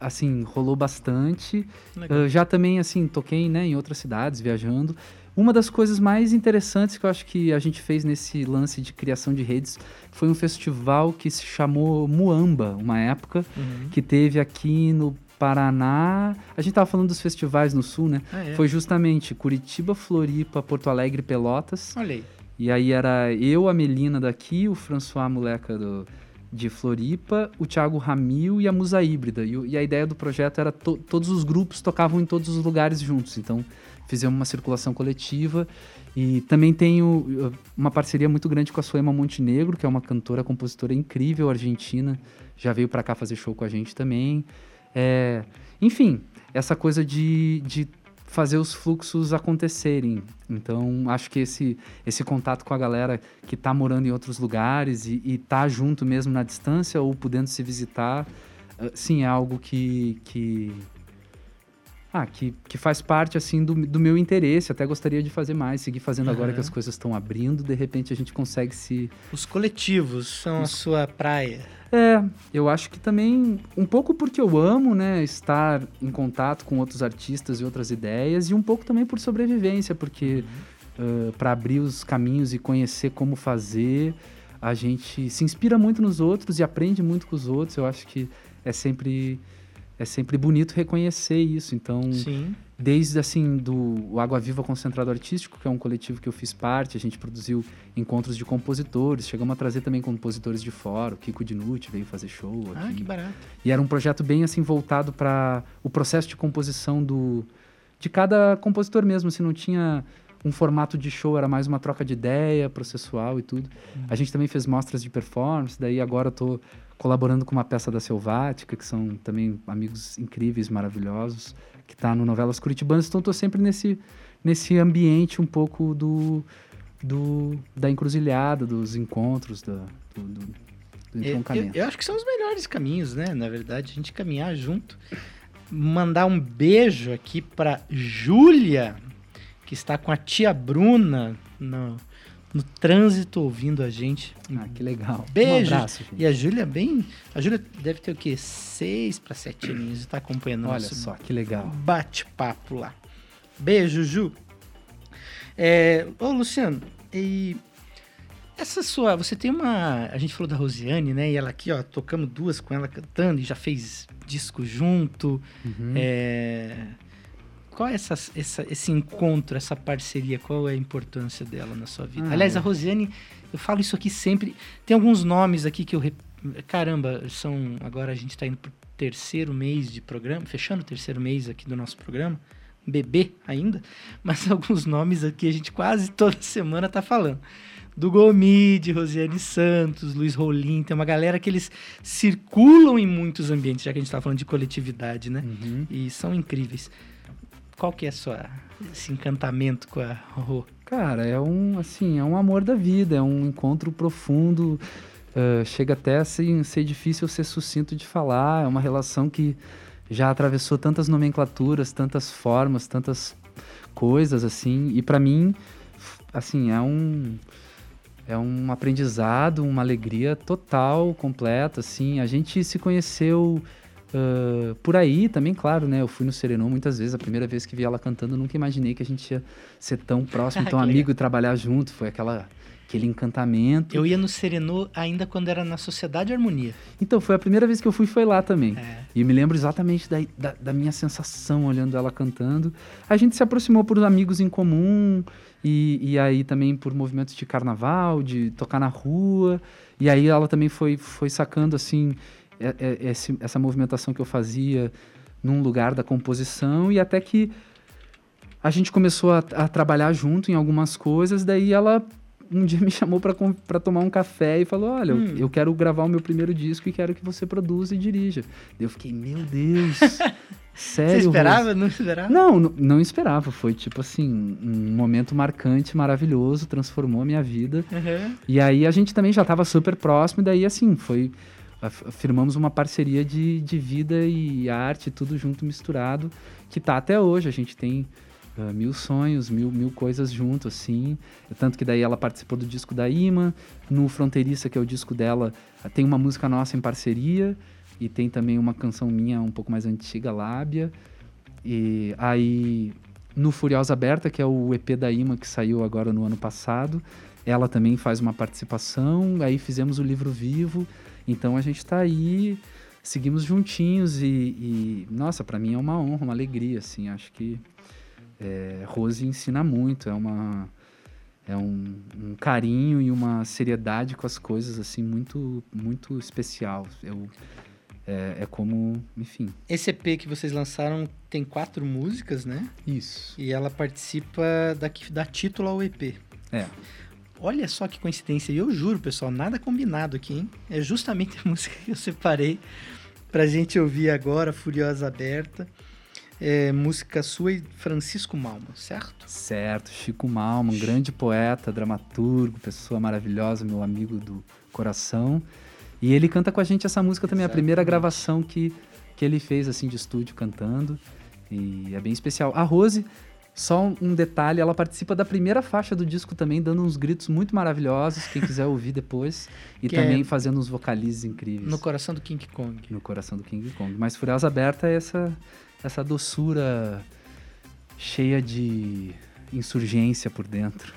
assim, rolou bastante. Ah, já também, assim, toquei, né, em outras cidades, viajando. Uma das coisas mais interessantes que eu acho que a gente fez nesse lance de criação de redes foi um festival que se chamou Muamba, uma época, Uhum. que teve aqui no Paraná. A gente tava falando dos festivais no sul, né? Ah, é. Foi justamente Curitiba, Floripa, Porto Alegre, Pelotas. E aí era eu, a Melina daqui, o François Moleca do, de Floripa, o Thiago Ramil e a Musa Híbrida. E, e a ideia do projeto era to- todos os grupos tocavam em todos os lugares juntos. Então fizemos uma circulação coletiva. E também tenho uh, uma parceria muito grande com a Suema Montenegro, que é uma cantora, compositora incrível, argentina. Já veio para cá fazer show com a gente também. É, enfim, essa coisa de, de fazer os fluxos acontecerem. Então, acho que esse, esse contato com a galera que está morando em outros lugares e, e tá junto mesmo na distância ou podendo se visitar, eh, sim, é algo que, que, ah, que, que faz parte assim do, do meu interesse. Até gostaria de fazer mais, seguir fazendo agora que as coisas estão abrindo. De repente, a gente consegue se Os coletivos são a sua praia. é, eu acho que também, um pouco porque eu amo, né, estar em contato com outros artistas e outras ideias, e um pouco também por sobrevivência, porque para abrir os caminhos e conhecer como fazer, a gente se inspira muito nos outros e aprende muito com os outros. Eu acho que é sempre é sempre bonito reconhecer isso. Então, Sim. desde assim do Água Viva Concentrado Artístico, que é um coletivo que eu fiz parte, a gente produziu encontros de compositores, chegamos a trazer também compositores de fora, o Kiko Dinucci veio fazer show Ah, aqui. que barato. E era um projeto bem assim voltado para o processo de composição do de cada compositor mesmo, assim, não tinha um formato de show, era mais uma troca de ideia, processual e tudo. A gente também fez mostras de performance, daí agora eu tô colaborando com uma peça da Selvática, que são também amigos incríveis, maravilhosos, que está no Novelas Curitibanas, então tô sempre nesse nesse ambiente um pouco do, do da encruzilhada, dos encontros, da, do, do, do É, Eu, entroncamento. eu acho que são os melhores caminhos, né? Na verdade, a gente caminhar junto. Mandar um beijo aqui pra Júlia, que está com a tia Bruna no, no trânsito ouvindo a gente. Ah, que legal. Beijo. Um abraço. E a Júlia bem. A Júlia deve ter o quê? Seis para sete aninhos e tá acompanhando o Olha só, que legal. bate-papo lá. Beijo, Ju. É, ô, Luciano, e essa sua. Você tem uma. A gente falou da Rosiane, né? E ela aqui, ó, tocamos duas com ela cantando e já fez disco junto. Uhum. É, qual é essa, essa- esse encontro, essa parceria? Qual é a importância dela na sua vida? Ah, Aliás, é. a Rosiane, eu falo isso aqui sempre. Tem alguns nomes aqui que eu. rep- Caramba, são. Agora a gente está indo pro terceiro mês de programa, fechando o terceiro mês aqui do nosso programa. Bebê ainda, *laughs* mas alguns nomes aqui a gente quase toda *laughs* semana tá falando. Do Gomide, Rosiane Santos, Luiz Rolim, tem uma galera que eles circulam em muitos ambientes, já que a gente tá falando de coletividade, né? Uhum. E são incríveis. Qual que é sua, esse encantamento com a Rô? Cara, é um assim, é um amor da vida, é um encontro profundo. eh, chega até a ser, difícil ser sucinto de falar. É uma relação que já atravessou tantas nomenclaturas, tantas formas, tantas coisas assim. E pra mim, assim, é um é um aprendizado, uma alegria total, completa, assim. A gente se conheceu ah, por aí também, claro, né? Eu fui no Serenão muitas vezes. A primeira vez que vi ela cantando, eu nunca imaginei que a gente ia ser tão próximo, *laughs* Que tão amigo e trabalhar junto. Foi aquela, aquele encantamento. Eu ia no Serenô ainda quando era na Sociedade Harmonia. Então, foi a primeira vez que eu fui, foi lá também. É. E me lembro exatamente da, da, da minha sensação olhando ela cantando. A gente se aproximou por amigos em comum, e, e aí também por movimentos de carnaval, de tocar na rua. E aí ela também foi, foi sacando, assim, esse- essa movimentação que eu fazia num lugar da composição, e até que a gente começou a, a trabalhar junto em algumas coisas, daí ela um dia me chamou para tomar um café e falou: Olha, eu- Hum. eu, quero gravar o meu primeiro disco e quero que você produza e dirija. Eu fiquei, meu Deus, *laughs* sério. Você Rose?" esperava? Não esperava? Não, não, não esperava. Foi tipo assim, um momento marcante, maravilhoso, transformou a minha vida. Uhum. E aí a gente também já estava super próximo, e daí assim, foi. Firmamos uma parceria de, de vida e arte, tudo junto, misturado, que tá até hoje. A gente tem ah, mil sonhos, mil, mil coisas junto, assim. Tanto que daí ela participou do disco da Ima. No Fronteiriça, que é o disco dela, tem uma música nossa em parceria. E tem também uma canção minha um pouco mais antiga, Lábia. E aí, no Furiosa Aberta, que é o EP da Ima que saiu agora no ano passado, ela também faz uma participação. Aí fizemos o livro vivo. Então a gente tá aí, seguimos juntinhos e, e, nossa, para mim é uma honra, uma alegria, assim. Acho que é, Rose ensina muito, é uma é um, um carinho e uma seriedade com as coisas assim muito muito especial. Eu é, é como, enfim, Esse EP que vocês lançaram tem quatro músicas, né? isso. E ela participa da que dá título ao EP. É. Olha só que coincidência. E eu juro, pessoal, nada combinado aqui, hein? É justamente a *laughs* música que eu separei pra gente ouvir agora, Furiosa Aberta. É música sua e Francisco Malma, certo? Certo, Chico Malma, um grande poeta, dramaturgo, pessoa maravilhosa, meu amigo do coração. E ele canta com a gente essa música também, a primeira Exatamente. gravação que, que ele fez assim de estúdio cantando. E é bem especial. A Rose, só um- detalhe, ela participa da primeira faixa do disco também, dando uns gritos muito maravilhosos, quem quiser ouvir depois. E Que é também fazendo uns vocalizes incríveis No coração do King Kong. no coração do King Kong. Mas Furiosa Aberta é essa, essa doçura cheia de insurgência por dentro.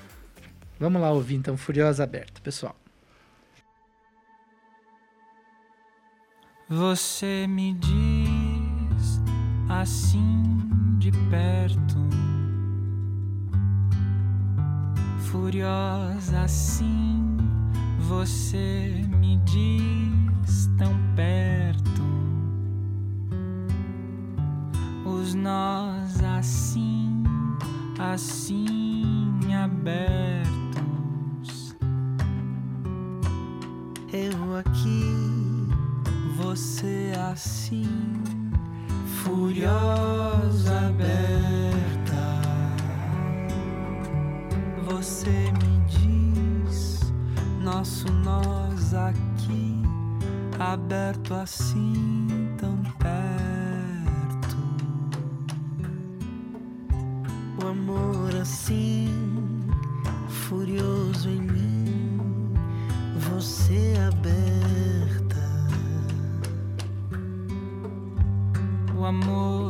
Vamos lá ouvir então Furiosa Aberta, pessoal. Você me diz assim de perto, furiosa assim, você me diz tão perto. Os nós assim, assim abertos. Eu aqui, você assim, furiosa aberta. Você me diz, nosso nós aqui, aberto assim, tão perto. O amor assim, furioso em mim, você aberta. O amor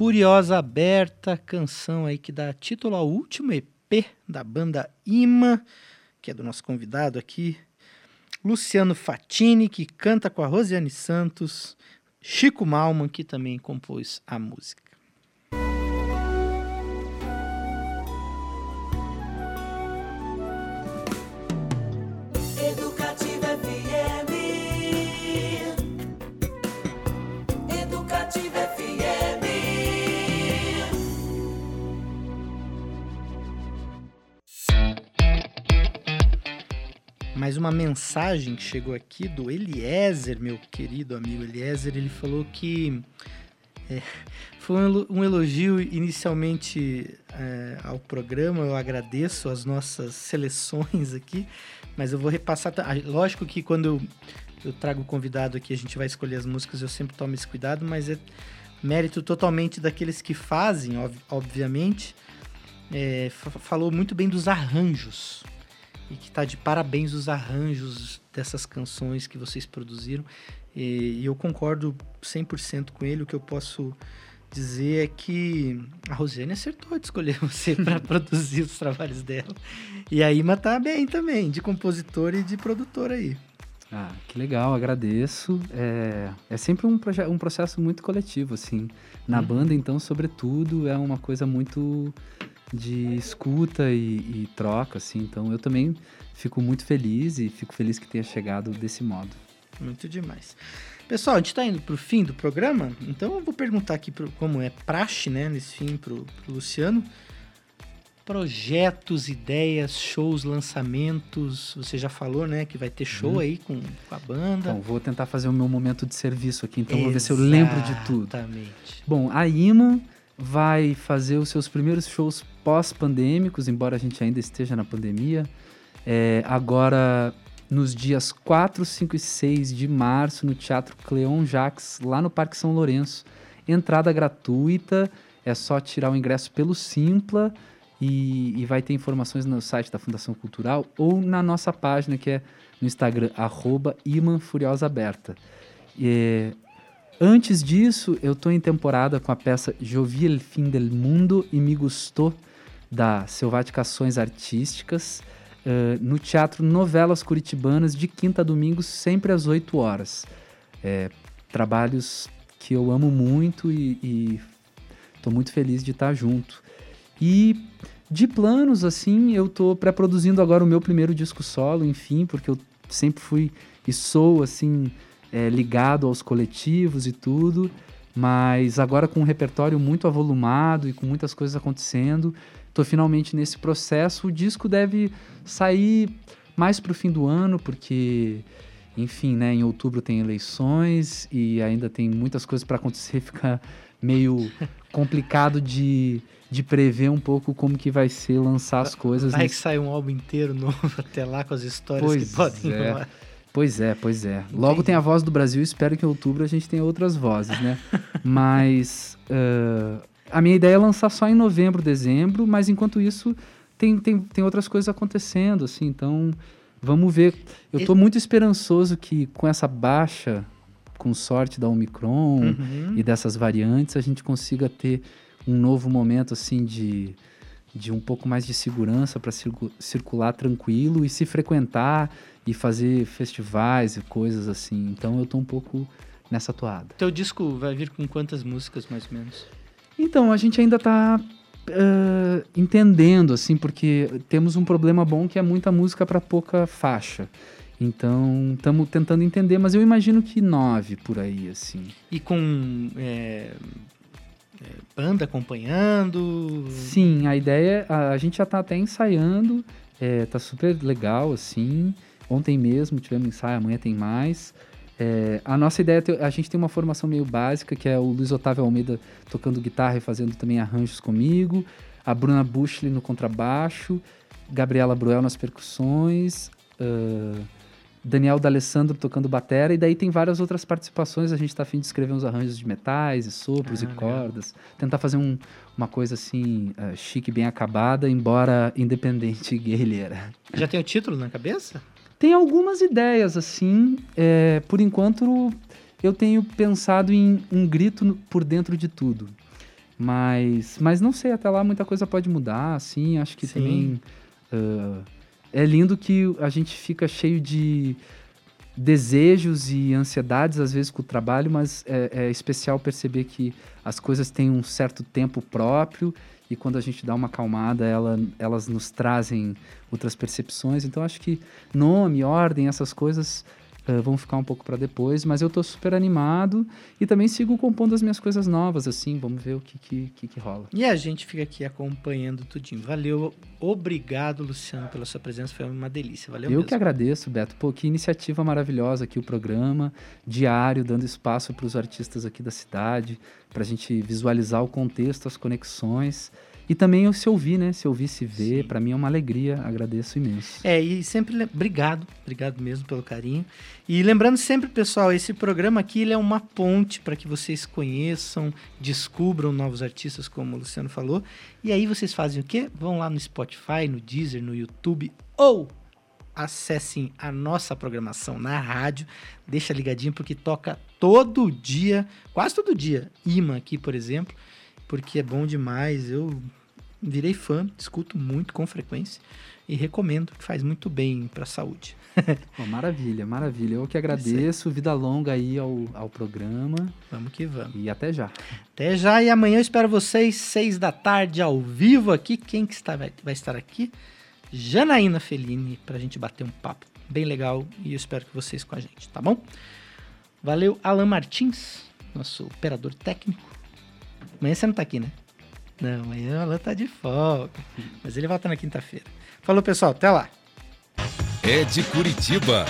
Furiosa Aberta, canção aí que dá título ao último EP da banda Ima, que é do nosso convidado aqui, Luciano Fatini, que canta com a Rosiane Santos, Chico Malman, que também compôs a música. Uma mensagem que chegou aqui do Eliezer, meu querido amigo Eliezer. Ele falou que é, foi um elo- elogio inicialmente é, ao programa. Eu agradeço as nossas seleções aqui, mas eu vou repassar. Lógico que quando eu, eu trago o convidado aqui, a gente vai escolher as músicas, eu sempre tomo esse cuidado, mas é mérito totalmente daqueles que fazem, ob- obviamente. É, fa- falou muito bem dos arranjos e que tá de parabéns os arranjos dessas canções que vocês produziram. E, e eu concordo 100% com ele. O que eu posso dizer é que a Rosiane acertou de escolher *laughs* você para *laughs* produzir os trabalhos dela. E a Ima tá bem também, de compositor e de produtor aí. Ah, que legal, agradeço. É, é sempre um, um processo muito coletivo, assim. Na Uhum. banda, então, sobretudo, é uma coisa muito de escuta e, e troca, assim. Então, eu também fico muito feliz e fico feliz que tenha chegado desse modo. Muito demais. Pessoal, a gente está indo pro fim do programa, então eu vou perguntar aqui, pro, como é praxe, né, nesse fim, pro, pro Luciano. projetos, ideias, shows, lançamentos. Você já falou, né, que vai ter show Uhum. aí com, com a banda. Então, vou tentar fazer o meu momento de serviço aqui, então vou ver se eu lembro de tudo. Exatamente. Bom, a IMA vai fazer os seus primeiros shows pós-pandêmicos, embora a gente ainda esteja na pandemia. É, agora, nos dias 4, 5 e 6 de março, no Teatro Cleon Jacques, lá no Parque São Lourenço. Entrada gratuita, é só tirar o ingresso pelo Simpla e, e vai ter informações no site da Fundação Cultural ou na nossa página, que é no Instagram, arroba. É, Antes disso, eu tô em temporada com a peça Eu vi el fim del mundo e me gustou, da Selvaticações Artísticas, eh, no Teatro Novelas Curitibanas, de quinta a domingo, sempre às 8 horas. É, trabalhos que eu amo muito e, e tô muito feliz de estar junto. E de planos, assim, eu tô pré-produzindo agora o meu primeiro disco solo, enfim, porque eu sempre fui e sou, assim, é, ligado aos coletivos e tudo, mas agora com um repertório muito avolumado e com muitas coisas acontecendo, tô finalmente nesse processo. O disco deve sair mais pro fim do ano, porque, enfim, né, em outubro tem eleições e ainda tem muitas coisas para acontecer, *laughs* fica meio complicado de, de prever um pouco como que vai ser lançar as coisas. Vai nesse- que sai um álbum inteiro novo *laughs* até lá com as histórias Pois que podem é. Pois é, pois é. Logo tem a voz do Brasil, espero que em outubro a gente tenha outras vozes, né? *laughs* mas ah, a minha ideia é lançar só em novembro, dezembro, mas enquanto isso tem, tem, tem outras coisas acontecendo, assim, então vamos ver. Eu tô muito esperançoso que com essa baixa, com sorte da Omicron Uhum. e dessas variantes, a gente consiga ter um novo momento, assim, de de um pouco mais de segurança para circular tranquilo e se frequentar e fazer festivais e coisas assim. Então eu tô um pouco nessa toada. Teu disco vai vir com quantas músicas, mais ou menos? Então a gente ainda tá ah, entendendo assim, porque temos um problema bom que é muita música para pouca faixa. Então estamos tentando entender, mas eu imagino que nove por aí assim. E com é, é, banda acompanhando? Sim, a ideia, a, a gente já tá até ensaiando, é, tá super legal, assim. Ontem mesmo tivemos ensaio, amanhã tem mais. É, a nossa ideia, é a gente tem uma formação meio básica, que é o Luiz Otávio Almeida tocando guitarra e fazendo também arranjos comigo, a Bruna Bushley no contrabaixo, Gabriela Bruel nas percussões, ah, Daniel D'Alessandro tocando batera, e daí tem várias outras participações, a gente tá afim de escrever uns arranjos de metais e sopros Ah, e legal. cordas, tentar fazer um, uma coisa assim, ah, chique, bem acabada, embora independente *laughs* e guerrilheira. Já tem o título na cabeça? Tem algumas ideias, assim. é, por enquanto, eu tenho pensado em um grito por dentro de tudo. Mas, mas não sei, até lá muita coisa pode mudar, assim. Acho que Sim. também. ah, é lindo que a gente fica cheio de desejos e ansiedades, às vezes, com o trabalho, mas é, é especial perceber que as coisas têm um certo tempo próprio e quando a gente dá uma acalmada, ela, elas nos trazem outras percepções. Então, acho que nome, ordem, essas coisas eh, vão ficar um pouco para depois, mas eu tô super animado e também sigo compondo as minhas coisas novas, assim, vamos ver o que, que, que, que rola. E a gente fica aqui acompanhando tudinho. Valeu, obrigado, Luciano, pela sua presença. Foi uma delícia. Valeu eu mesmo. que agradeço, Beto. Pô, que iniciativa maravilhosa aqui o programa, diário, dando espaço para os artistas aqui da cidade, para a gente visualizar o contexto, as conexões. E também o se ouvir, né? Se ouvir, se ver, para mim é uma alegria, agradeço imenso. É, e sempre obrigado, obrigado mesmo pelo carinho. E lembrando sempre, pessoal, esse programa aqui ele é uma ponte para que vocês conheçam, descubram novos artistas, como o Luciano falou. E aí vocês fazem o quê? Vão lá no Spotify, no Deezer, no YouTube ou acessem a nossa programação na rádio. Deixa ligadinho porque toca todo dia, quase todo dia. Imã aqui, por exemplo, porque é bom demais. Eu virei fã, escuto muito com frequência e recomendo, que faz muito bem para a saúde. *laughs* Pô, maravilha, maravilha. Eu que agradeço, vida longa aí ao, ao programa Vamos que vamos. e até já. Até já e amanhã eu espero vocês, seis da tarde, ao vivo aqui. Quem que está, vai, vai estar aqui? Janaína Fellini, pra gente bater um papo bem legal e eu espero que vocês com a gente, tá bom? Valeu, Alan Martins, nosso operador técnico. Amanhã você não tá aqui, né? Não, amanhã o Alan tá de folga. Mas ele volta na quinta-feira. Falou, pessoal. Até lá. É de Curitiba.